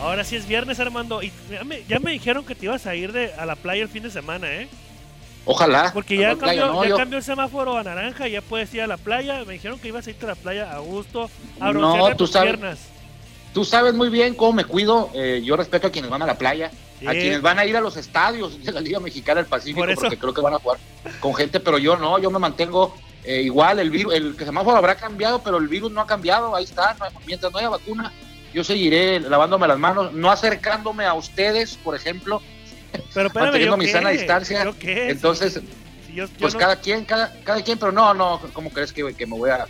Ahora sí es viernes, Armando. Y ya me, ya me dijeron que te ibas a ir de, a la playa el fin de semana, ¿eh? Ojalá. Porque ya, cambió, ya cambió el semáforo a naranja, ya puedes ir a la playa. Me dijeron que ibas a irte a la playa a gusto, a no, tú sabes, piernas. Tú sabes muy bien cómo me cuido. Eh, yo respeto a quienes van a la playa, a quienes van a ir a los estadios de la Liga Mexicana del Pacífico, porque creo que van a jugar con gente, pero yo no, yo me mantengo eh, igual. El virus, el semáforo habrá cambiado, pero el virus no ha cambiado. Ahí está. mientras no haya vacuna, yo seguiré lavándome las manos, no acercándome a ustedes, por ejemplo, pero manteniendo mi sana distancia. Entonces, pues cada quien, cada, cada quien, pero no, no, ¿cómo crees que, que me voy a,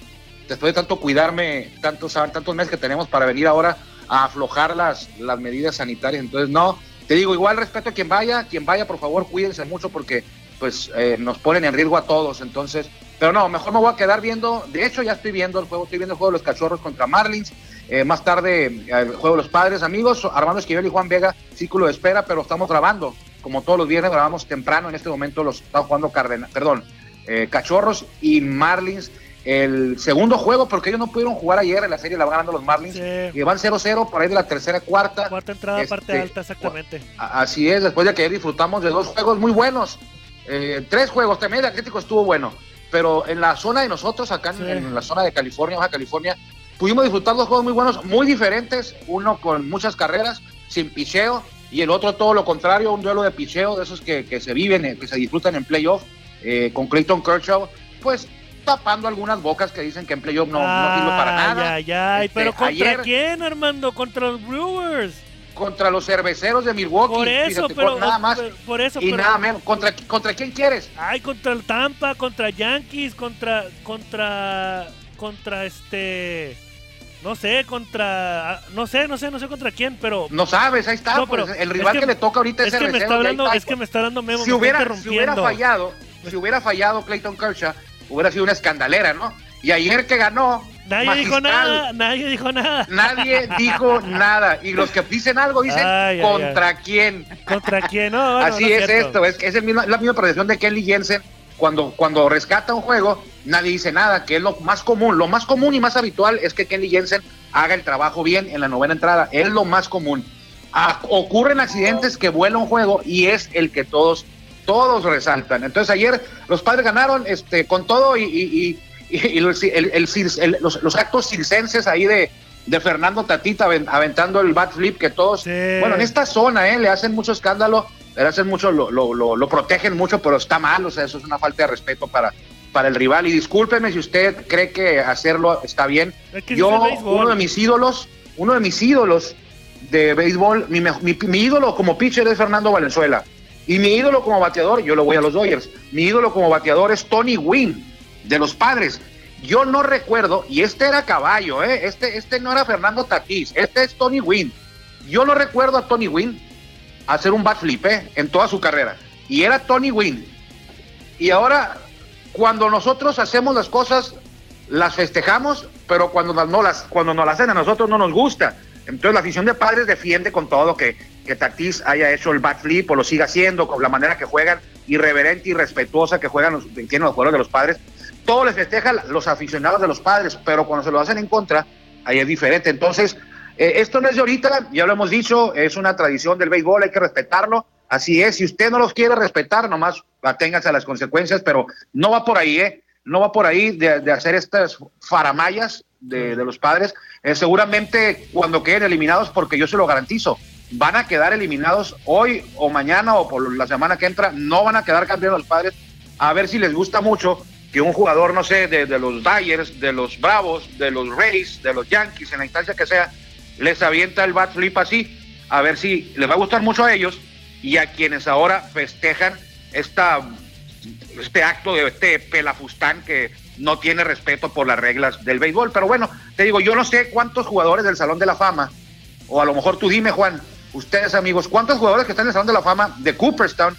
después de tanto cuidarme, tantos, tantos meses que tenemos para venir ahora a aflojar las, las medidas sanitarias? Entonces, no, te digo, igual respeto a quien vaya, quien vaya, por favor, cuídense mucho porque pues eh, nos ponen en riesgo a todos, entonces, pero no, mejor me voy a quedar viendo, de hecho ya estoy viendo el juego, estoy viendo el juego de los cachorros contra Marlins, eh, más tarde, el juego de los padres, amigos, Armando Esquivel y Juan Vega, círculo de espera, pero estamos grabando. Como todos los viernes, grabamos temprano. En este momento los están jugando Cardenal, perdón, eh, Cachorros y Marlins. El segundo juego, porque ellos no pudieron jugar ayer en la serie, la van ganando los Marlins. Y van 0-0 por ahí de la tercera, cuarta. Cuarta entrada, parte este, alta, exactamente. Así es, después de que ayer disfrutamos de dos juegos muy buenos. Eh, tres juegos, también el Atlético estuvo bueno. Pero en la zona de nosotros, acá en, en la zona de California, Baja California, pudimos disfrutar dos juegos muy buenos, muy diferentes, uno con muchas carreras, sin picheo, y el otro todo lo contrario, un duelo de picheo, de esos que, se viven, eh, que se disfrutan en playoff, eh, con Clayton Kershaw, pues tapando algunas bocas que dicen que en playoff no, no sirve para nada. Ay, ay, este, pero ¿contra quién, Armando? ¿Contra los Brewers? Contra los cerveceros de Milwaukee. Por eso, pero, nada más. Por, eso, y nada menos. ¿Contra, ¿Contra quién quieres? Ay, contra el Tampa, contra Yankees, contra, contra, contra este no sé, contra. No sé, no sé, no sé contra quién, pero. No sabes, ahí está. pues, el rival que, le toca ahorita es, es que me está hablando, Es que me está dando memo. Si, hubiera, si hubiera fallado, si hubiera fallado Clayton Kershaw, hubiera sido una escandalera, ¿no? Y ayer que ganó. Nadie dijo nada, nadie dijo nada. Nadie dijo nada. Y los que dicen algo dicen contra quién. Contra quién, no. Así es, esto, es, es la misma predicción de Kelly Jensen cuando, cuando rescata un juego, nadie dice nada, que es lo más común. Lo más común y más habitual es que Kenny Jensen haga el trabajo bien en la novena entrada. Es lo más común. Ah, ocurren accidentes que vuela un juego y es el que todos, todos resaltan. Entonces ayer los padres ganaron este, con todo y, los, actos circenses ahí de, de Fernando Tatita aventando el bat flip que todos, bueno, en esta zona eh, le hacen mucho escándalo le hacen mucho, lo, lo, lo, protegen mucho, pero está mal, o sea, eso es una falta de respeto para, para el rival. Y discúlpeme si usted cree que hacerlo está bien. Yo, uno de mis ídolos, uno de mis ídolos de béisbol, mi, mi, ídolo como pitcher es Fernando Valenzuela. Y mi ídolo como bateador, yo lo voy a los Dodgers, mi ídolo como bateador es Tony Wynn, de los padres. Yo no recuerdo, y este era caballo, ¿eh? este, este no era Fernando Tatís, este es Tony Wynn. Yo no recuerdo a Tony Wynn hacer un backflip ¿eh? en toda su carrera. Y era Tony Wynn. Y ahora, cuando nosotros hacemos las cosas, las festejamos, pero cuando no las, cuando nos las hacen a nosotros no nos gusta. Entonces la afición de padres defiende con todo que, que Tatis haya hecho el backflip o lo siga haciendo, con la manera que juegan, irreverente y respetuosa que juegan los, tienen los jugadores de los padres. Todo les festeja los aficionados de los padres, pero cuando se lo hacen en contra, ahí es diferente. Entonces, eh, esto no es de ahorita, ya lo hemos dicho, es una tradición del béisbol, hay que respetarlo. Así es, si usted no los quiere respetar, nomás aténgase a las consecuencias, pero no va por ahí, ¿eh? No va por ahí de, hacer estas faramayas de, los padres. Eh, seguramente cuando queden eliminados, porque yo se lo garantizo, van a quedar eliminados hoy o mañana o por la semana que entra, no van a quedar campeones los padres. A ver si les gusta mucho que un jugador, no sé, de, de los Dyers, de los Bravos, de los Rays, de los Yankees, en la instancia que sea, les avienta el bat flip así, a ver si les va a gustar mucho a ellos y a quienes ahora festejan esta, este acto de este pelafustán que no tiene respeto por las reglas del béisbol. Pero bueno, te digo, yo no sé cuántos jugadores del Salón de la Fama, o a lo mejor tú dime, Juan, ustedes amigos, ¿cuántos jugadores que están en el Salón de la Fama de Cooperstown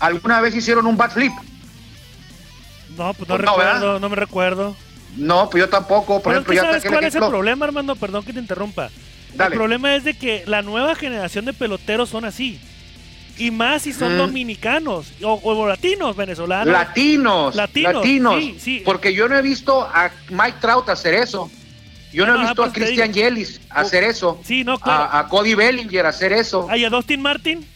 alguna vez hicieron un bat flip? No, pues no, pues recuerdo, no me recuerdo. No, pues yo tampoco. Por ejemplo, ¿sabes cuál es el problema, Armando? Perdón que te interrumpa. El problema es de que la nueva generación de peloteros son así. Y más si son dominicanos o, latinos, venezolanos. Latinos. Latinos. latinos. Sí, sí. Porque yo no he visto a Mike Trout hacer eso. Yo no, he visto a pues, Christian Yelis hacer eso. Sí, no, a, Cody Bellinger hacer eso. ¿Y a Dustin Martin?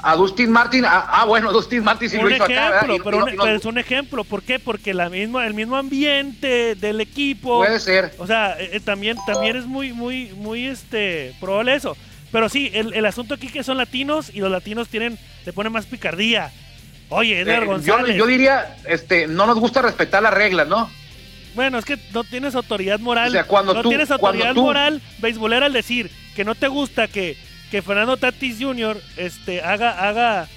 A Dustin Martin, ah, bueno, Dustin Martin sí lo hizo ejemplo, pero, es un ejemplo. ¿Por qué? Porque la misma, el mismo ambiente del equipo. Puede ser. O sea, eh, eh, también, también es muy, muy, muy este, probable eso. Pero sí, el, el asunto aquí que son latinos y los latinos tienen, le ponen más picardía. Oye, Edgar eh, González. Yo, diría, este, no nos gusta respetar las reglas, ¿no? Bueno, es que no tienes autoridad moral. O sea, cuando no tienes autoridad moral beisbolera al decir que no te gusta que, que Fernando Tatis Jr. Este, haga, haga,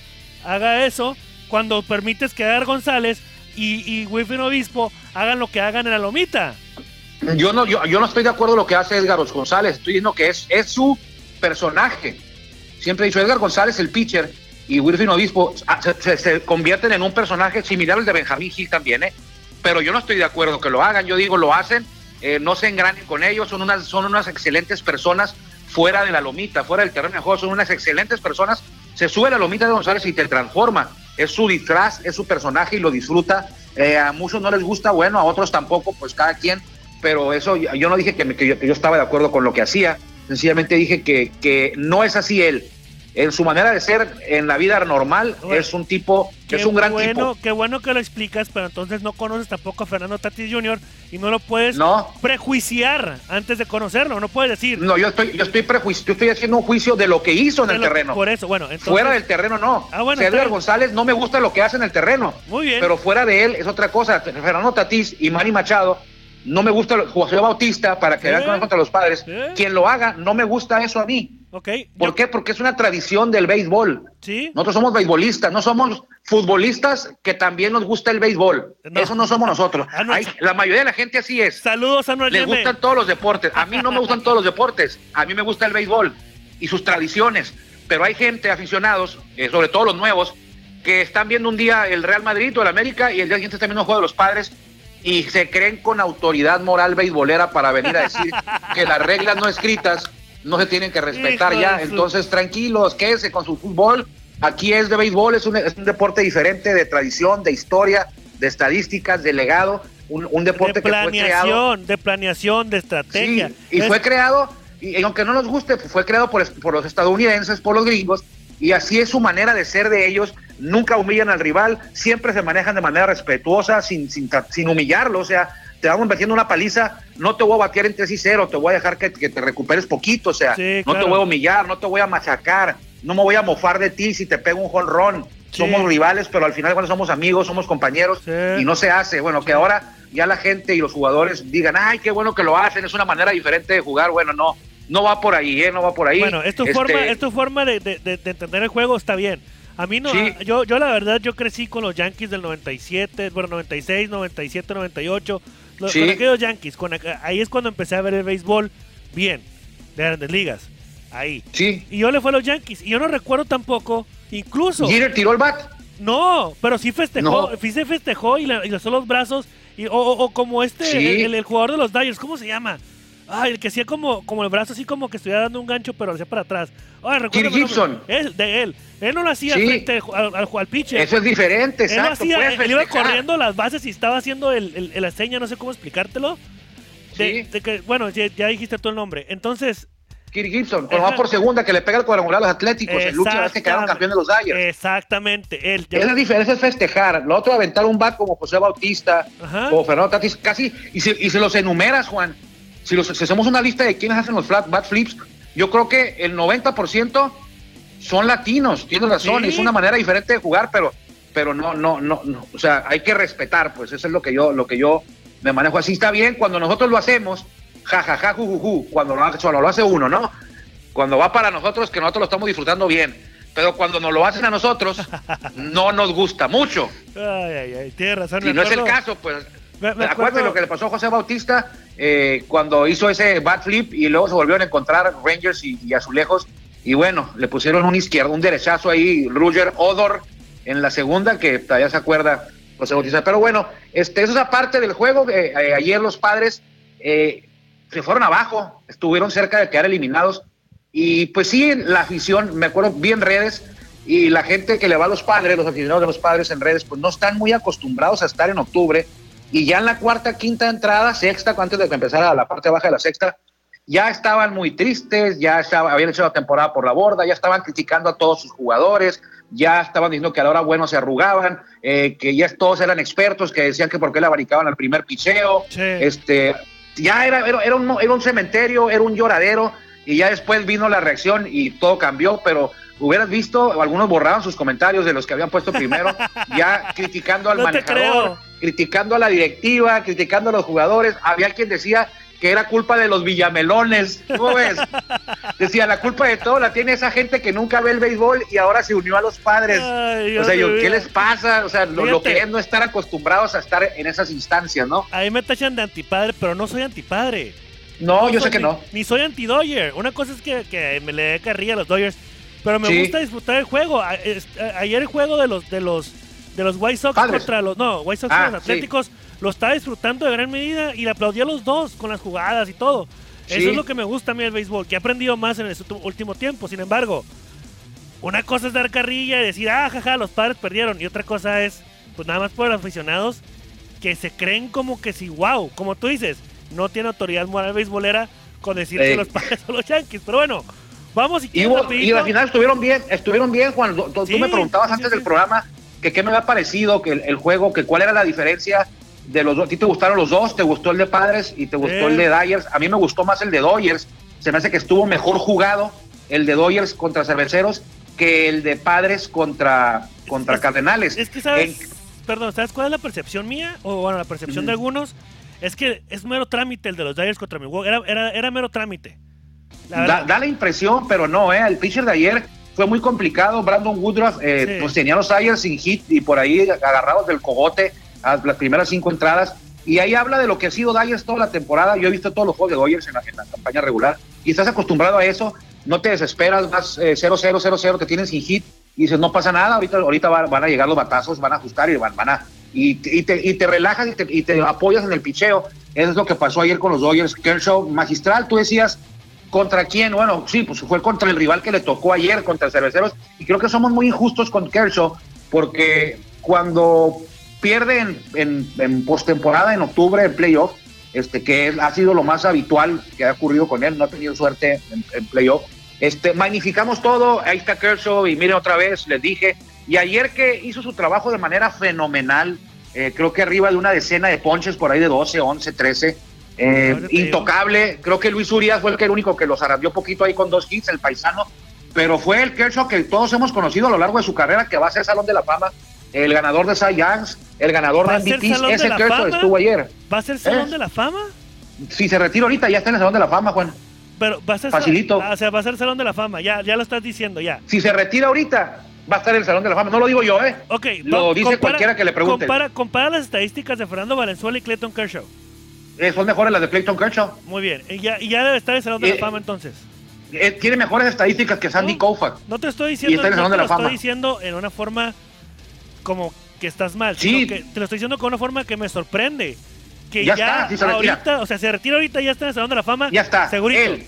haga eso, cuando permites que Edgar González y, y Obispo hagan lo que hagan en la lomita. Yo no, yo, yo no estoy de acuerdo con lo que hace Edgar González, estoy diciendo que es, es su personaje. Siempre he dicho, Edgar González, el pitcher, y Wilfrin Obispo ah, se, convierten en un personaje similar al de Benjamín Gil también, ¿eh? Pero yo no estoy de acuerdo que lo hagan, yo digo, lo hacen, eh, no se engranen con ellos, son unas, son unas excelentes personas fuera de la lomita, fuera del terreno de juego, son unas excelentes personas. Se sube la lomita de González y te transforma. Es su disfraz, es su personaje y lo disfruta. Eh, a muchos no les gusta, bueno, a otros tampoco, pues cada quien. Pero eso, yo no dije que, yo, que yo estaba de acuerdo con lo que hacía, sencillamente dije que, que no es así él en su manera de ser en la vida normal es un tipo, es un gran bueno, Qué bueno que lo explicas, pero entonces no conoces tampoco a Fernando Tatis Jr. y no lo puedes prejuiciar antes de conocerlo, no puedes decir. No, yo estoy, yo estoy prejuicio, yo estoy haciendo un juicio de lo que hizo en el terreno. Por eso, bueno, fuera del terreno no. Ah, bueno, Edgar González no me gusta lo que hace en el terreno. Muy bien. Pero fuera de él es otra cosa. Fernando Tatis y Manny Machado no me gusta José Bautista para que vean contra los padres. Quien lo haga, no me gusta eso a mí. Okay. ¿Por qué? Porque es una tradición del béisbol. ¿Sí? Nosotros somos beisbolistas, no somos futbolistas que también nos gusta el béisbol. Eso no somos nosotros. Ah, la mayoría de la gente así es. Saludos a Les gustan todos los deportes. A mí no me gustan todos los deportes. A mí me gusta el béisbol y sus tradiciones. Pero hay gente, aficionados, eh, sobre todo los nuevos, que están viendo un día el Real Madrid o el América y el día siguiente están viendo un juego de los padres y se creen con autoridad moral beisbolera para venir a decir que las reglas no escritas no se tienen que respetar ya. Entonces, tranquilos, quédense con su fútbol. Aquí es de béisbol, es un, es un deporte diferente de tradición, de historia, de estadísticas, de legado. Un, deporte que fue creado. De planeación, de estrategia. y fue creado, y, aunque no nos guste, fue creado por, por los estadounidenses, por los gringos, y así es su manera de ser de ellos. Nunca humillan al rival, siempre se manejan de manera respetuosa, sin, sin, sin humillarlo. O sea, te vamos metiendo una paliza, no te voy a batear en 3 y 0, te voy a dejar que, te recuperes poquito, o sea, no te voy a humillar, no te voy a machacar, no me voy a mofar de ti si te pego un jonrón. Somos rivales, pero al final cuando somos amigos, somos compañeros y no se hace. Bueno, que ahora ya la gente y los jugadores digan, ay, qué bueno que lo hacen, es una manera diferente de jugar. Bueno, no, no va por ahí, ¿eh? No va por ahí. Bueno, es tu forma, este es forma de, de, entender el juego, está bien. A mí no, yo, yo la verdad, yo crecí con los Yankees del 97, bueno, 96, 97, 98 con aquellos Yankees, ahí es cuando empecé a ver el béisbol bien, de grandes ligas. Ahí. Sí. Y yo le fui a los Yankees. Y yo no recuerdo tampoco, incluso. ¿Jeter tiró el bat? No, pero sí festejó, sí se festejó y, le, y los brazos. Y, o, como este, el, jugador de los Dyers, ¿cómo se llama? Ah, el que hacía como, como el brazo así como que estuviera dando un gancho, pero lo hacía para atrás. Ah, recuerdo. Gibson. Es de él. Él no lo hacía frente al, al, pitcher. Eso es diferente, él exacto. Hacía, él iba corriendo las bases y estaba haciendo el, el, la seña, no sé cómo explicártelo. De, de que, bueno, ya, dijiste tú el nombre. Entonces, Kirk Gibson, cuando va por segunda, que le pega el cuadrangular a los Atléticos, el último vez que quedaron campeones de los Dyers. Exactamente. Él, Esa diferencia es festejar. Lo otro, aventar un bat como José Bautista o Fernando Tatis, casi, y se, y se los enumeras, Juan si, los, hacemos una lista de quienes hacen los flat bat flips, yo creo que el 90% son latinos, tienes razón, es una manera diferente de jugar, pero, pero no, no, no, no, o sea, hay que respetar, pues eso es lo que yo, lo que yo me manejo así. Está bien, cuando nosotros lo hacemos, jajaja, ju, cuando lo, solo lo hace uno, ¿no? Cuando va para nosotros, que nosotros lo estamos disfrutando bien. Pero cuando nos lo hacen a nosotros, no nos gusta mucho. Ay, ay, ay, tienes razón. Si no es el caso, pues Acuérdate lo que le pasó a José Bautista eh, cuando hizo ese bat flip y luego se volvieron a encontrar Rangers y, Azulejos. Y bueno, le pusieron un izquierdo, un derechazo ahí, Roger Odor en la segunda, que todavía se acuerda José Bautista. Pero bueno, este, eso es aparte del juego. Eh, eh, ayer los padres se fueron abajo, estuvieron cerca de quedar eliminados. Y pues sí, la afición, me acuerdo bien redes, y la gente que le va a los padres, los aficionados de los padres en redes, pues no están muy acostumbrados a estar en octubre Y ya en la cuarta, quinta entrada, sexta, antes de que empezara la parte baja de la sexta, ya estaban muy tristes, ya habían hecho la temporada por la borda, ya estaban criticando a todos sus jugadores, ya estaban diciendo que a la hora bueno se arrugaban, eh, que ya todos eran expertos, que decían que por qué le abanicaban al primer picheo. Este, ya era, era, un, era un cementerio, era un lloradero, y ya después vino la reacción y todo cambió, pero hubieras visto, algunos borraban sus comentarios de los que habían puesto primero, ya criticando al manejador, criticando a la directiva, criticando a los jugadores. Había quien decía que era culpa de los villamelones. ¿Cómo ves? Decía, la culpa de todo la tiene esa gente que nunca ve el béisbol y ahora se unió a los padres. o sea, yo, ¿qué les pasa? O sea, lo, que es no estar acostumbrados a estar en esas instancias, ¿no? A mí me tachan de antipadre, pero no soy antipadre. No, yo sé que no. Ni soy anti-Dodger. Una cosa es que, me le dé carrilla a los Dodgers, pero me gusta disfrutar el juego. Ayer el juego de los de los de los White Sox contra los no, White Sox ah, los Atléticos lo estaba disfrutando de gran medida y le aplaudí a los dos con las jugadas y todo. Eso es lo que me gusta a mí del béisbol, que he aprendido más en este último tiempo. Sin embargo, una cosa es dar carrilla y decir, ah, jaja, los padres perdieron. Y otra cosa es, pues nada más por los aficionados que se creen como que si, wow, como tú dices, no tiene autoridad moral beisbolera con decir que los padres son los Yankees. Pero bueno, vamos y, y, y al final estuvieron bien, estuvieron bien, Juan. Tú, me preguntabas antes del programa que qué me había parecido, que el, juego, que cuál era la diferencia de los dos. ¿A ti te gustaron los dos? ¿Te gustó el de Padres y te gustó el de Dyers? A mí me gustó más el de Dodgers. Se me hace que estuvo mejor jugado el de Dodgers contra Cerveceros que el de Padres contra, contra Cardenales. Es que sabes, perdón, ¿sabes cuál es la percepción mía? O bueno, la percepción de algunos. Es que es mero trámite el de los Dyers contra Milwaukee. Era, era, era mero trámite. Da, da, la impresión, pero no, ¿eh? El pitcher de ayer fue muy complicado. Brandon Woodruff eh, pues tenía los Dyers sin hit y por ahí agarrados del cogote a las primeras cinco entradas. Y ahí habla de lo que ha sido Dyers toda la temporada. Yo he visto todos los juegos de Dodgers en la, campaña regular y estás acostumbrado a eso. No te desesperas, vas 0-0, eh, 0-0, te tienes sin hit y dices, no pasa nada. Ahorita, ahorita van a llegar los batazos, van a ajustar y van, van a. Y, te, y te relajas y te, y te apoyas en el picheo. Eso es lo que pasó ayer con los Dodgers. Kershaw, magistral, tú decías, ¿Contra quién? Bueno, sí, pues fue contra el rival que le tocó ayer, contra Cerveceros. Y creo que somos muy injustos con Kershaw, porque cuando pierde en, en, postemporada, en octubre, en playoff, este, que ha sido lo más habitual que ha ocurrido con él, no ha tenido suerte en, playoff. Este, magnificamos todo, ahí está Kershaw y miren otra vez, les dije, y ayer que hizo su trabajo de manera fenomenal, eh, creo que arriba de una decena de ponches por ahí de 12, 11, 13, eh, intocable, creo que Luis Urias fue el que el único que los arrandió poquito ahí con dos hits, el paisano, pero fue el Kershaw que todos hemos conocido a lo largo de su carrera, que va a ser Salón de la Fama, el ganador de Cy Youngs, el ganador de MVP, ese Kershaw estuvo ayer. ¿Va a ser Salón ¿Eh? de la Fama? Si se retira ahorita, ya está en el Salón de la Fama, Juan. Pero va a ser Facilito. Ah, o sea, va a ser Salón de la Fama, ya, ya lo estás diciendo, ya. Si se retira ahorita, va a estar en el Salón de la Fama. No lo digo yo, ¿eh? Ok. Lo dice cualquiera que le pregunte. Compara, compara las estadísticas de Fernando Valenzuela y Clayton Kershaw. Eh, son mejores las de Clayton Kershaw. Muy bien. Y ya, y ya debe estar en el Salón de la eh, Fama entonces. Eh, tiene mejores estadísticas que Sandy Koufax. No te estoy diciendo, no te lo estoy diciendo en una forma como que estás mal. Sí. Que te lo estoy diciendo con una forma que me sorprende. Que ya, ya está, ahorita, o sea, se retira ahorita y ya está en el Salón de la Fama. Ya está. Segurito. Él.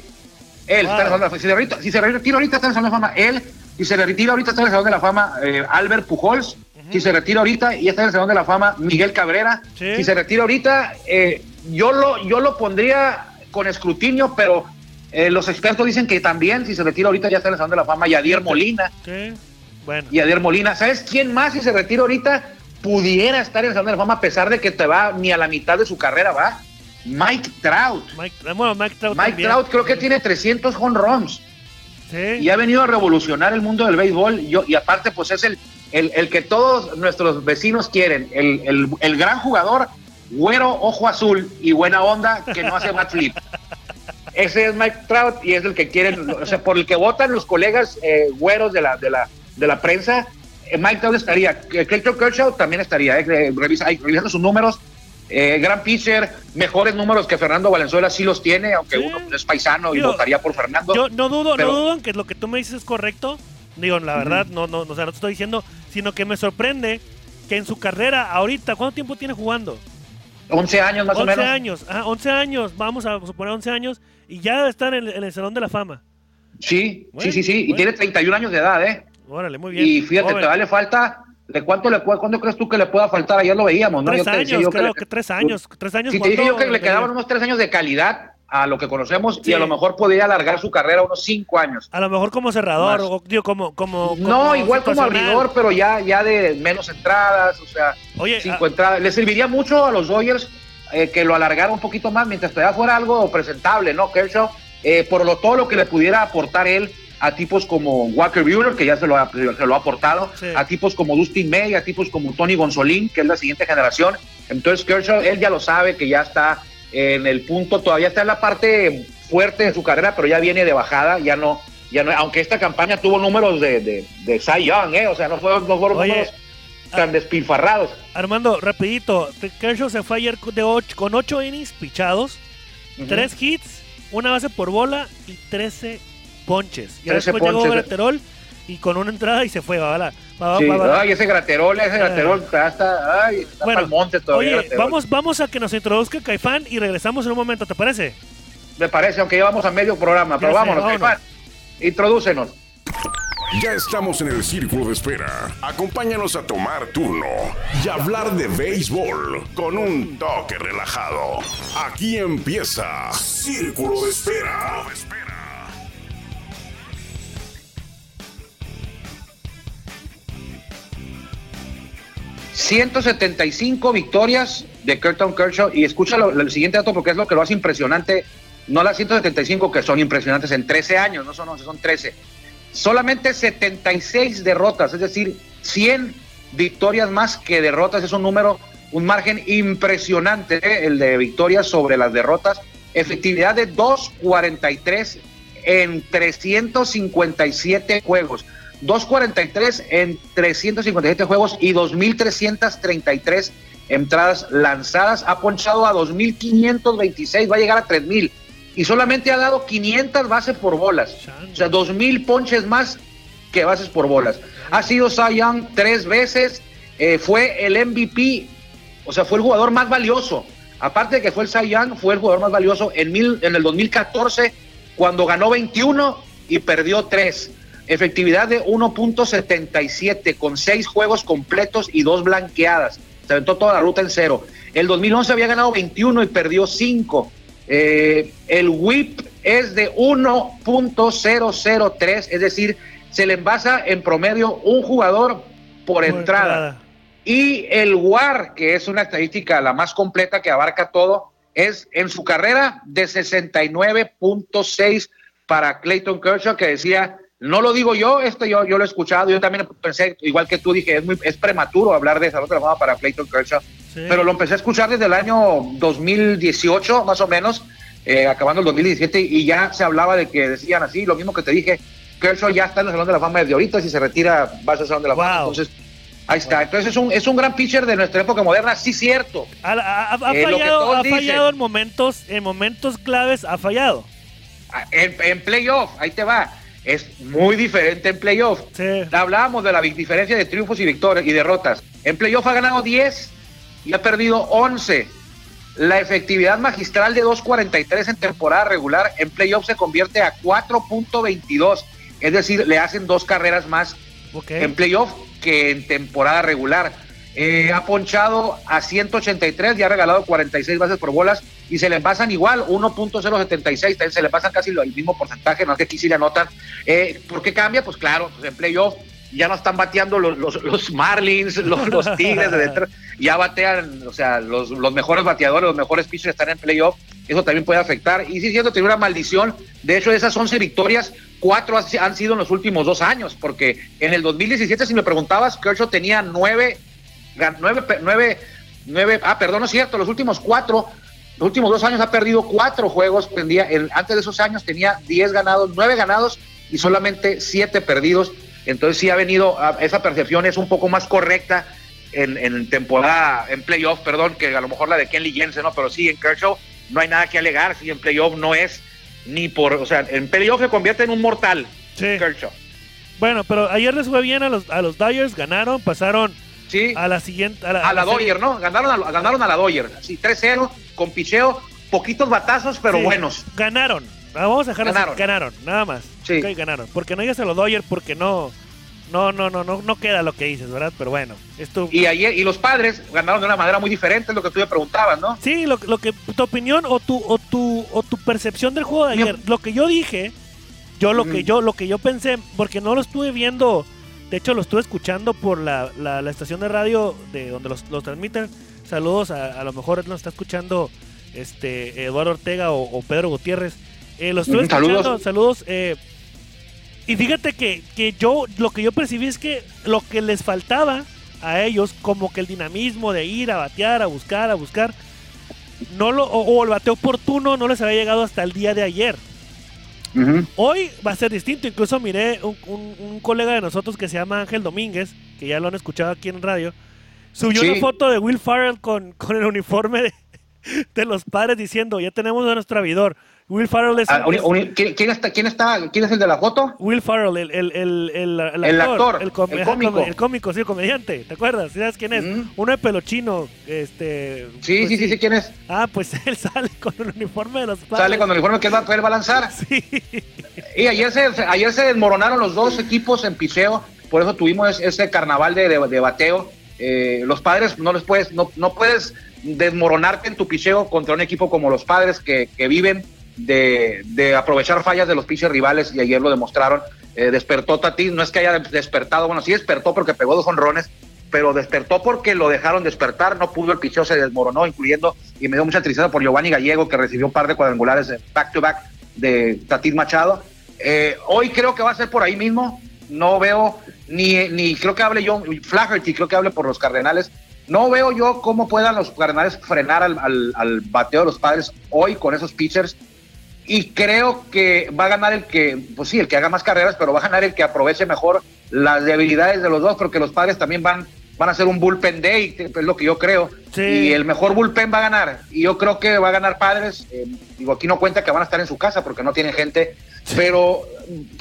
Él está en el Salón de la Fama. Si se, retira, si se retira ahorita está en el Salón de la Fama. Él. Si se retira ahorita está en el Salón de la Fama. Eh, Albert Pujols. Si se retira ahorita y está en el Salón de la Fama. Miguel Cabrera. Si se retira ahorita, eh, yo lo, yo lo pondría con escrutinio, pero eh, los expertos dicen que también, si se retira ahorita, ya está en el Salón de la Fama, Yadier Molina. Sí. Bueno. Yadier Molina. ¿Sabes quién más, si se retira ahorita, pudiera estar en el Salón de la Fama, a pesar de que te va ni a la mitad de su carrera, va? Mike Trout. Mike, bueno, Mike Trout, Mike Trout creo que tiene 300 home runs. Sí. Y ha venido a revolucionar el mundo del béisbol. Yo, y aparte, pues es el, el, el que todos nuestros vecinos quieren. El, el, el gran jugador güero, ojo azul y buena onda que no hace bat flip. Ese es Mike Trout y es el que quieren, o sea, por el que votan los colegas eh, güeros de la, de la, de la prensa. Eh, Mike Trout estaría, Clayton Kershaw también estaría, eh, revisa, revisando sus números. Eh, gran pitcher, mejores números que Fernando Valenzuela sí los tiene, aunque uno es paisano y votaría por Fernando. Yo no dudo, no dudo en que lo que tú me dices es correcto. Digo, la verdad, no, no, o sea, no te estoy diciendo, sino que me sorprende que en su carrera, ahorita, ¿cuánto tiempo tiene jugando? 11 años más o menos. 11 años, 11 años, vamos a suponer 11 años, y ya debe estar en, el Salón de la Fama. Sí, sí, sí, sí, y tiene 31 años de edad, ¿eh? Órale, muy bien. Y fíjate, todavía le falta, ¿De cuánto le cuándo crees tú que le pueda faltar? Ayer lo veíamos, ¿no? Tres años, creo que, tres años, tres años. Si te dije yo que le quedaban unos tres años de calidad a lo que conocemos y a lo mejor podría alargar su carrera unos cinco años. A lo mejor como cerrador, o, como, como, No, igual como abridor, pero ya, ya de menos entradas, o sea, Oye, cinco entradas. Le serviría mucho a los Dodgers eh, que lo alargara un poquito más mientras todavía fuera algo presentable, ¿no? Kershaw, eh, por lo, todo lo que le pudiera aportar él a tipos como Walker Buehler, que ya se lo ha, se lo ha aportado, a tipos como Dustin May, a tipos como Tony Gonzolín, que es la siguiente generación. Entonces Kershaw, él ya lo sabe, que ya está en el punto, todavía está en la parte fuerte de su carrera, pero ya viene de bajada, ya no, ya no, aunque esta campaña tuvo números de, de, de Cy Young, ¿eh? o sea, no fueron, no fueron números tan ah, despilfarrados. Armando, rapidito, Kershaw se fue ayer de ocho, con 8 innings pichados, 3 hits, una base por bola y 13 ponches. Y después llegó Graterol y con una entrada y se fue, va, va, va, Ay, ese Graterol, ese Graterol ah. está, ay, está bueno, el monte todavía. Oye, vamos, vamos a que nos introduzca Caifán y regresamos en un momento, ¿te parece? Me parece, aunque ya vamos a medio programa, pero vámonos, Caifán. Introdúcenos. Ya estamos en el círculo de espera. Acompáñanos a tomar turno y hablar de béisbol con un toque relajado. Aquí empieza Círculo de Espera. 175 victorias de Curtin Kershaw y escucha el siguiente dato porque es lo que lo hace impresionante, no las 175 que son impresionantes en 13 años, no son 11, son 13. Solamente 76 derrotas, es decir, 100 victorias más que derrotas, es un número, un margen impresionante ¿eh? el de victorias sobre las derrotas. Efectividad de 2.43 en 357 juegos. 2.43 en 357 juegos y 2.333 entradas lanzadas. Ha ponchado a 2.526, va a llegar a 3.000 y solamente ha dado 500 bases por bolas. O sea, 2.000 ponches más que bases por bolas. Ha sido Cy Young tres veces, eh, fue el MVP, o sea, fue el jugador más valioso. Aparte de que fue el Cy Young, fue el jugador más valioso en, mil, en el 2014 cuando ganó 21 y perdió 3. Efectividad de 1.77 con 6 juegos completos y 2 blanqueadas. Se aventó toda la ruta en cero. El 2011 había ganado 21 y perdió 5. Eh, el WIP es de 1.003, es decir, se le envasa en promedio un jugador por, entrada. Y el WAR, que es una estadística la más completa que abarca todo, es en su carrera de 69.6 para Clayton Kershaw, que decía no lo digo yo, esto yo, yo lo he escuchado, yo también pensé, igual que tú, dije, es, muy, es prematuro hablar de esa otra forma para Clayton Kershaw, pero lo empecé a escuchar desde el año 2018, más o menos, eh, acabando el 2017, y ya se hablaba de que decían así, lo mismo que te dije, Kershaw ya está en el Salón de la Fama desde ahorita, si se retira va a ser Salón de la Fama, entonces... Ahí está, entonces es un, es un gran pitcher de nuestra época moderna, sí cierto. Ha, eh, fallado, ha fallado en momentos, en momentos claves, ha fallado. Ah, en, en playoff, ahí te va es muy diferente en playoff. Hablábamos de la diferencia de triunfos y victorias y derrotas. En playoff ha ganado 10 y ha perdido 11. La efectividad magistral de 2.43 en temporada regular en playoff se convierte a 4.22. Es decir, le hacen dos carreras más en playoff que en temporada regular. Eh, ha ponchado a 183 y ha regalado 46 bases por bolas y se le pasan igual, 1.076, se le pasan casi el mismo porcentaje, no es que aquí sí le anotan. Eh, ¿Por qué cambia? Pues claro, pues en playoff ya no están bateando los, los, Marlins, los, Tigres de dentro, ya batean, o sea, los, mejores bateadores, los mejores pitchers están en playoff, eso también puede afectar. Y sí, siento tiene una maldición, de hecho, de esas 11 victorias, cuatro han sido en los últimos dos años, porque en el 2017, si me preguntabas, Kershaw tenía nueve, nueve, nueve, nueve, ah, perdón, no es cierto, los últimos cuatro los últimos dos años ha perdido cuatro juegos. antes de esos años tenía diez ganados, nueve ganados y solamente siete perdidos. Entonces sí ha venido, esa percepción es un poco más correcta en, temporada, en playoff, perdón, que a lo mejor la de Kenley Jensen, ¿no? Pero sí, en Kershaw no hay nada que alegar, sí, en playoff no es ni por, o sea, en playoff se convierte en un mortal. Sí. Kershaw. Bueno, pero ayer les fue bien a los, a los Dyers, ganaron, pasaron sí. a la siguiente. A la, a Dodger, ¿no? Ganaron a, ganaron a la Dodger, sí, 3-0 con picheo, poquitos batazos, pero buenos. Ganaron. Vamos a dejar ganaron. ganaron, nada más. Sí. ganaron. Porque no llegas a los Dodgers porque no. no, no, no, no, no queda lo que dices, ¿verdad? Pero bueno, esto... Y ayer, y los padres ganaron de una manera muy diferente, es lo que tú me preguntabas, ¿no? Sí, lo, lo que, tu opinión o tu, o tu, o tu percepción del juego de ayer, lo que yo dije, yo lo que yo, lo que yo pensé, porque no lo estuve viendo, de hecho lo estuve escuchando por la, la, estación de radio de donde los, los transmiten. Saludos, a, a lo mejor nos está escuchando este Eduardo Ortega o, Pedro Gutiérrez. Eh, los estuve escuchando, saludos. saludos eh, y fíjate que, que yo lo que yo percibí es que lo que les faltaba a ellos, como que el dinamismo de ir a batear, a buscar, a buscar, no lo, o, el bateo oportuno no les había llegado hasta el día de ayer. Hoy va a ser distinto. Incluso miré un, un, colega de nosotros que se llama Ángel Domínguez, que ya lo han escuchado aquí en radio, subió una foto de Will Farrell con, con el uniforme de, de los padres diciendo, ya tenemos a nuestro avidor. Will Farrell es, ah, ¿quién, está, quién, está, ¿Quién es el de la foto? Will Farrell, el, el, el, el, el actor, el, cómico. el cómico, sí, el comediante. ¿Te acuerdas? ¿Sabes quién es? Uno de pelochino. Este, sí, pues sí, sí, sí, ¿quién es? Ah, pues él sale con el uniforme de los padres. Sale con el uniforme que él va, él va a lanzar. Sí. Y ayer se, ayer se desmoronaron los dos equipos en piseo, por eso tuvimos ese carnaval de, de, bateo. Eh, los padres no les puedes, no, no puedes desmoronarte en tu picheo contra un equipo como los padres que, que viven de, aprovechar fallas de los pitchers rivales y ayer lo demostraron. Eh, despertó Tatis, no es que haya despertado, bueno, sí despertó porque pegó dos honrones, pero despertó porque lo dejaron despertar, no pudo, el picheo se desmoronó, incluyendo, y me dio mucha tristeza por Giovanni Gallego, que recibió un par de cuadrangulares back to back de Tatis Machado. Eh, hoy creo que va a ser por ahí mismo, no veo ni, ni creo que hable John Flaherty, creo que hable por los Cardenales, no veo yo cómo puedan los Cardenales frenar al, al, bateo de los padres hoy con esos pitchers. Y creo que va a ganar el que, pues sí, el que haga más carreras, pero va a ganar el que aproveche mejor las debilidades de los dos, porque los padres también van, van a hacer un bullpen day, es lo que yo creo. Y el mejor bullpen va a ganar. Y yo creo que va a ganar padres. Eh, digo, aquí no cuenta que van a estar en su casa porque no tienen gente, pero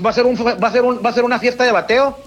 va a ser un, va a ser un, va a ser una fiesta de bateo.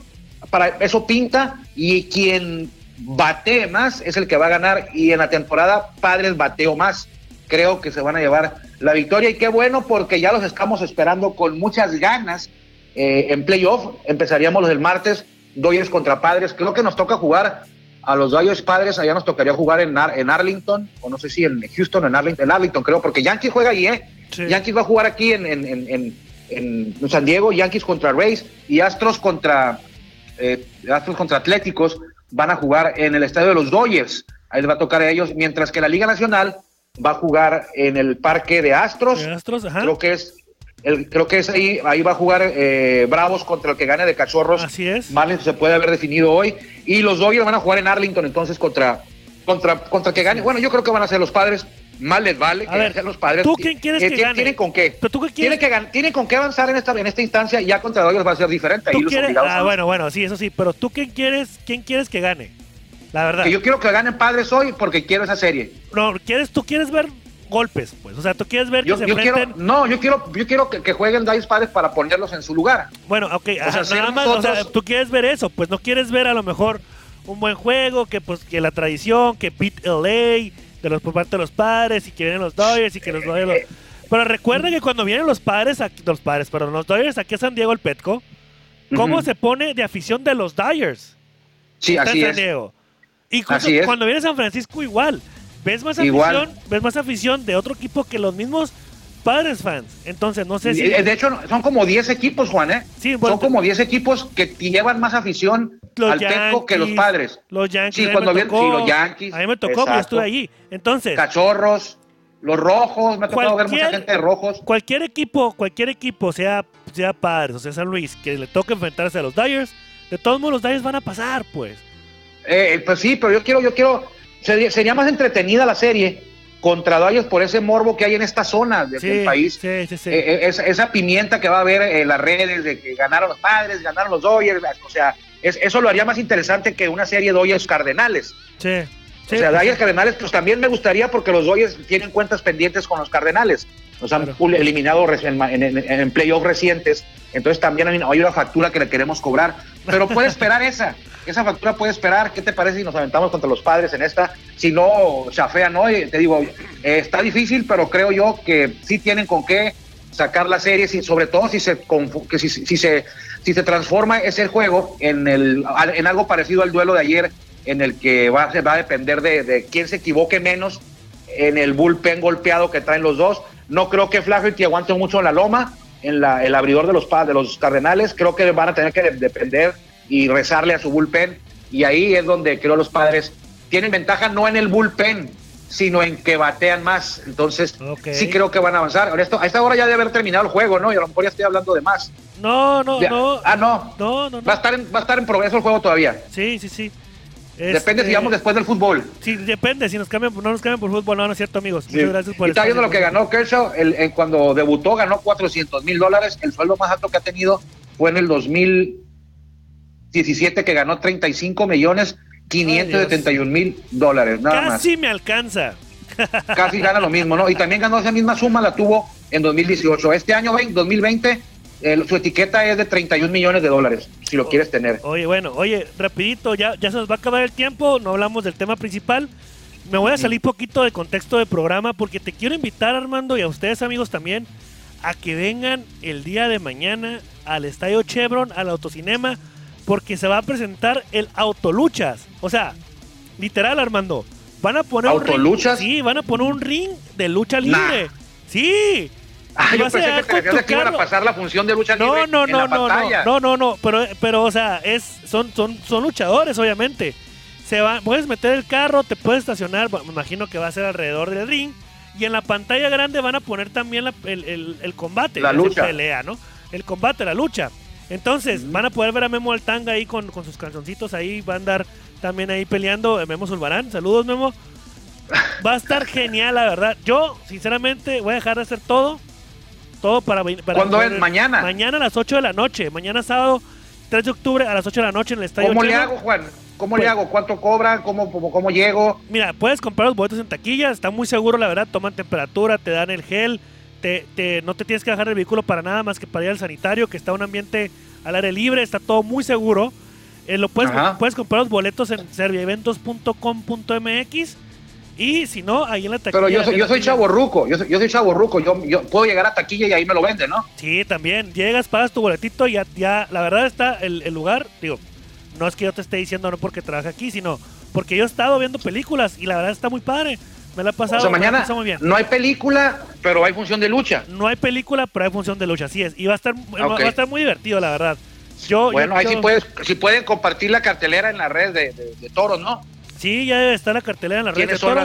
Para eso pinta y quien batee más es el que va a ganar y en la temporada Padres bateo más. Creo que se van a llevar la victoria y qué bueno porque ya los estamos esperando con muchas ganas eh, en playoff. Empezaríamos los del martes, Dodgers contra Padres. Creo que nos toca jugar a los Dodgers Padres, allá nos tocaría jugar en, en Arlington, o no sé si en Houston o en Arlington, en Arlington creo, porque Yankees juega ahí, ¿eh? Yankees va a jugar aquí en, en, en, San Diego, Yankees contra Rays y Astros contra, eh, Astros contra Atléticos van a jugar en el estadio de los Dodgers. Ahí les va a tocar a ellos, mientras que la Liga Nacional va a jugar en el parque de Astros. Astros ajá. Creo que es el, creo que es ahí, ahí va a jugar eh, Bravos contra el que gane de Cachorros. Así es. Marlins se puede haber definido hoy. Y los Dodgers van a jugar en Arlington entonces contra, contra, contra que gane. Bueno, yo creo que van a ser los padres. Mal les vale a ver, los padres. ¿Tú quién quieres que gane? ¿Tienen con qué? ¿Pero tú qué quieres? Tienen, que, tienen con qué avanzar en esta, en esta instancia. Ya contra Dodgers va a ser diferente. ¿Tú quieres? Ah, bueno, bueno, sí, eso sí. Pero tú quién quieres, quién quieres que gane? La verdad. Que yo quiero que ganen padres hoy porque quiero esa serie. No, ¿quieres, tú quieres ver golpes, pues. O sea, tú quieres ver que se enfrenten... no, yo quiero, yo quiero que, jueguen Dice Padres para ponerlos en su lugar. Bueno, ok, o sea, nada más, o sea, tú quieres ver eso, pues no quieres ver a lo mejor un buen juego, que pues que la tradición, que beat LA, de los por parte de los padres, y que vienen los Dodgers y que los Dodgers... Eh, pero recuerda que cuando vienen los padres, aquí, los padres, perdón, los Dodgers aquí a San Diego el Petco, ¿cómo se pone de afición de los Dodgers? Sí, así es. Y cuando, viene San Francisco igual. Ves más afición, ves más afición de otro equipo que los mismos padres fans. Entonces, no sé si. De hecho, son como 10 equipos, Juan, ¿eh? Sí, son como 10 equipos que llevan más afición al Petco que los padres. Los Yankees. Sí, cuando vienen, sí, los Yankees. A mí me tocó, yo estuve allí. Entonces. Cachorros, los rojos, me ha tocado ver mucha gente de rojos. Cualquier equipo, cualquier equipo, sea, sea padres o sea San Luis, que le toque enfrentarse a los Dyers, de todos modos los Dyers van a pasar, pues. Eh, pues sí, pero yo quiero, yo quiero, sería, más entretenida la serie contra Dodgers por ese morbo que hay en esta zona del país. Sí, sí, sí. Eh, eh, esa, pimienta que va a haber en las redes de que ganaron los padres, ganaron los Dodgers, o sea, eso lo haría más interesante que una serie de Dodgers Cardenales. Sí. o sea, Dodgers Cardenales, pues también me gustaría porque los Dodgers tienen cuentas pendientes con los Cardenales. Nos han eliminado en, en, en playoffs recientes. Entonces también hay una factura que le queremos cobrar. Pero puede esperar esa esa factura puede esperar. ¿Qué te parece si nos aventamos contra los padres en esta? Si no, chafea, ¿no? te digo, eh, está difícil, pero creo yo que sí tienen con qué sacar la serie, si, sobre todo si se, que si, si, se, si se transforma ese juego en, el, en algo parecido al duelo de ayer, en el que va, va a depender de, quién se equivoque menos en el bullpen golpeado que traen los dos. No creo que Flaherty aguante mucho la loma, en la, el abridor de los, de los Cardenales. Creo que van a tener que depender y rezarle a su bullpen. Y ahí es donde creo los padres tienen ventaja no en el bullpen, sino en que batean más. Entonces, sí creo que van a avanzar. a esta hora ya debe haber terminado el juego, ¿no? Y a lo mejor ya estoy hablando de más. No, no, no. Ah, no. No, no, no. Va a, estar en, va a estar en progreso el juego todavía. Sí, sí, sí. Depende si vamos después del fútbol. Sí, depende. Si nos cambian, no nos cambian por fútbol, no, no es cierto, amigos. Muchas gracias por y Está viendo lo que ganó Kershaw. El, cuando debutó, ganó 400 mil dólares. El sueldo más alto que ha tenido fue en el 2017, que ganó 35 millones 571 mil dólares. Nada Casi me alcanza. Casi gana lo mismo, ¿no? Y también ganó esa misma suma, la tuvo en 2018. Este año, 2020 su etiqueta es de 31 millones de dólares, si lo quieres tener. Oye, bueno, oye, rapidito, ya, ya se nos va a acabar el tiempo, no hablamos del tema principal. Me voy a salir poquito de contexto del programa porque te quiero invitar, Armando, y a ustedes, amigos, también, a que vengan el día de mañana al Estadio Chevron, al Autocinema, porque se va a presentar el Autoluchas. O sea, literal, Armando. Van a poner ¿Autoluchas? Un ring, sí, van a poner un ring de lucha libre. Sí, Ah, yo pensé que te que iban a pasar la función de lucha no, libre no, en no, la no. No, no, no, pero, pero o sea, es, son, son, son luchadores, obviamente. Se va, puedes meter el carro, te puedes estacionar, me imagino que va a ser alrededor del ring. Y en la pantalla grande van a poner también el, el, combate. La lucha. pelea, ¿no? El combate, la lucha. Entonces, van a poder ver a Memo Altanga ahí con, con sus calzoncitos ahí. Va a andar también ahí peleando eh, Memo Zulbarán. Saludos, Memo. Va a estar genial, la verdad. Yo, sinceramente, voy a dejar de hacer todo todo para, para ¿Cuándo es? ¿Mañana? Mañana a las 8 de la noche. Mañana sábado 3 de octubre a las 8 de la noche en el estadio. ¿Cómo le hago, Juan? ¿Cómo le pues hago? ¿Cuánto cobran? ¿Cómo, cómo, llego? Mira, puedes comprar los boletos en taquilla. Está muy seguro, la verdad. Toman temperatura, te dan el gel. Te, te, no te tienes que bajar el vehículo para nada más que para ir al sanitario, que está un ambiente al aire libre. Está todo muy seguro. Eh, lo puedes, puedes comprar los boletos en servieventos.com.mx y si no, ahí en la taquilla. Pero yo soy, yo soy chavo ruco, yo soy, yo soy chavo ruco, yo, yo puedo llegar a taquilla y ahí me lo venden, ¿no? Sí, también. Llegas, pagas tu boletito y ya, ya la verdad está el, el, lugar, digo, no es que yo te esté diciendo no porque trabaja aquí, sino porque yo he estado viendo películas y la verdad está muy padre. Me la he pasado. O sea, mañana muy bien. no hay película, pero hay función de lucha. No hay película, pero hay función de lucha, así es. Y va a estar, va a estar muy divertido, la verdad. Yo, bueno, ahí sí, puedes, si pueden compartir la cartelera en la red de, de toros, ¿no? Sí, ya debe estar la cartelera en la red ¿Quiénes, son,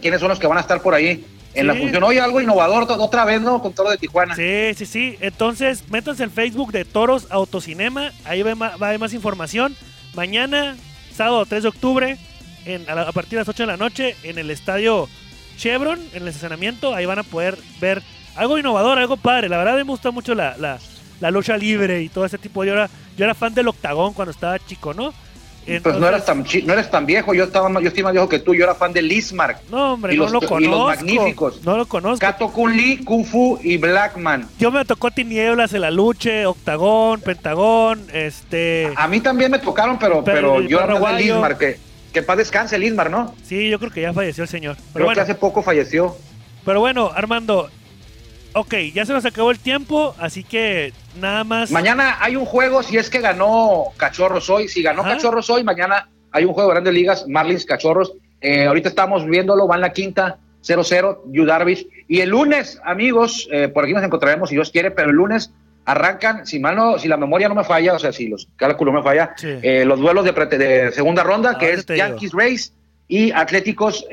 ¿Quiénes son los que van a estar por ahí en la función? Oye, algo innovador otra vez, ¿no? Con Toro de Tijuana. Sí, sí, sí. Entonces, métanse en Facebook de Toros Autocinema. Ahí va, va a haber más información. Mañana, sábado 3 de octubre, en, a, partir de las 8 de la noche, en el estadio Chevron, en el estacionamiento. Ahí van a poder ver algo innovador, algo padre. La verdad me gusta mucho la, la, la lucha libre y todo ese tipo. Yo era, yo era fan del octagón cuando estaba chico, ¿no? pues no eras tan no eres tan viejo, yo estaba yo estoy más viejo que tú, yo era fan de Lismark. No, hombre, no lo conozco. Y los magníficos. No lo conozco. Kato Kun Lee, Kung Fu y Blackman. Yo me tocó Tinieblas en la lucha, Octagón, Pentagón, este A, mí también me tocaron, pero pero, yo era fan de Lismark, que que paz descanse Lismark, ¿no? Sí, yo creo que ya falleció el señor. Pero creo bueno, que hace poco falleció. Pero bueno, Armando, Ok, ya se nos acabó el tiempo, así que nada más. Mañana hay un juego, si es que ganó Cachorros hoy. Si ganó Cachorros hoy, mañana hay un juego de grandes ligas, Marlins Cachorros. Eh, ahorita estamos viéndolo, va en la quinta, 0-0, Yu Darvish. Y el lunes, amigos, eh, por aquí nos encontraremos si Dios quiere, pero el lunes arrancan, si mal si la memoria no me falla, o sea, si los cálculos no me falla, eh, los duelos de, de segunda ronda, que es Yankees Race y Atléticos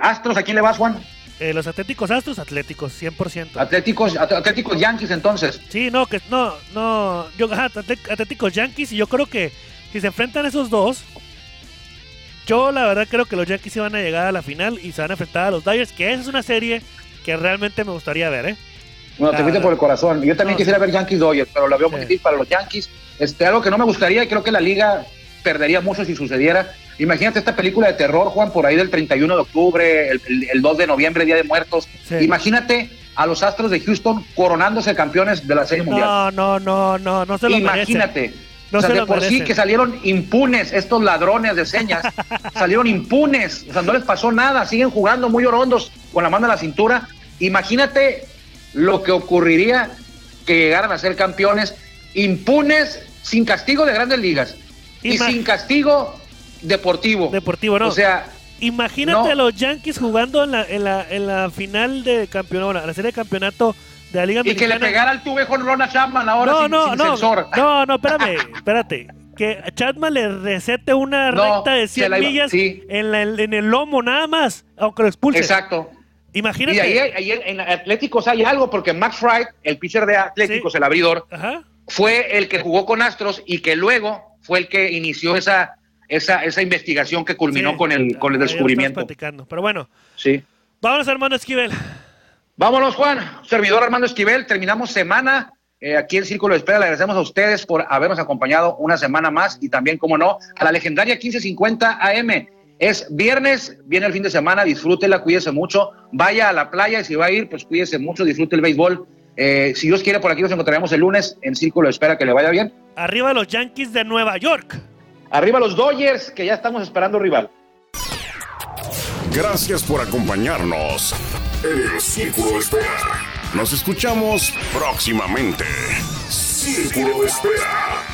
Astros. ¿A quién le vas, Juan? Eh, los Atléticos Astros, Atléticos, 100%. Atléticos, Atléticos Yankees, entonces. Sí, no, que no, no. Yo, Atléticos Yankees, y yo creo que si se enfrentan esos dos, yo la verdad creo que los Yankees iban a llegar a la final y se van a enfrentar a los Dodgers, que esa es una serie que realmente me gustaría ver, ¿eh? Bueno, te fuiste por el corazón. Yo también quisiera ver Yankees Dodgers, pero la veo muy difícil para los Yankees. Este, algo que no me gustaría, y creo que la liga perdería mucho si sucediera, Imagínate esta película de terror, Juan, por ahí del 31 de octubre, el, 2 de noviembre, Día de Muertos. Imagínate a los Astros de Houston coronándose campeones de la Serie Mundial. No, no, no, no, no se lo Imagínate. o sea, de por sí que salieron impunes estos ladrones de señas, salieron impunes, o sea, no les pasó nada, siguen jugando muy orondos con la mano en la cintura. Imagínate lo que ocurriría que llegaran a ser campeones impunes, sin castigo de grandes ligas y sin castigo deportivo. Deportivo, no. O sea, imagínate a los Yankees jugando en la, en la, en la final de campeonato, la serie de campeonato de la Liga Y que le pegara el tuve con Ronald Chapman ahora no, sin, no, no, No, no, espérame, espérate. Que Chapman le recete una recta de 100 millas en, en el lomo nada más, aunque lo expulse. Exacto. Imagínate. Y ahí, en Atléticos hay algo, porque Max Wright, el pitcher de Atléticos, el abridor, fue el que jugó con Astros y que luego fue el que inició esa, esa, esa investigación que culminó con, el, con el descubrimiento. Pero bueno. Sí. Vámonos, Armando Esquivel. Vámonos, Juan. Servidor Armando Esquivel. Terminamos semana. Eh, aquí en Círculo de Espera le agradecemos a ustedes por habernos acompañado una semana más y también, como no, a la legendaria 1550 AM es viernes, viene el fin de semana, disfrútela, cuídese mucho, vaya a la playa y si va a ir, pues cuídese mucho, disfrute el béisbol. Eh, si Dios quiere, por aquí nos encontraremos el lunes en Círculo. Espera que le vaya bien. Arriba los Yankees de Nueva York. Arriba los Dodgers, que ya estamos esperando rival. Gracias por acompañarnos en el Círculo Espera. Nos escuchamos próximamente. Círculo Espera.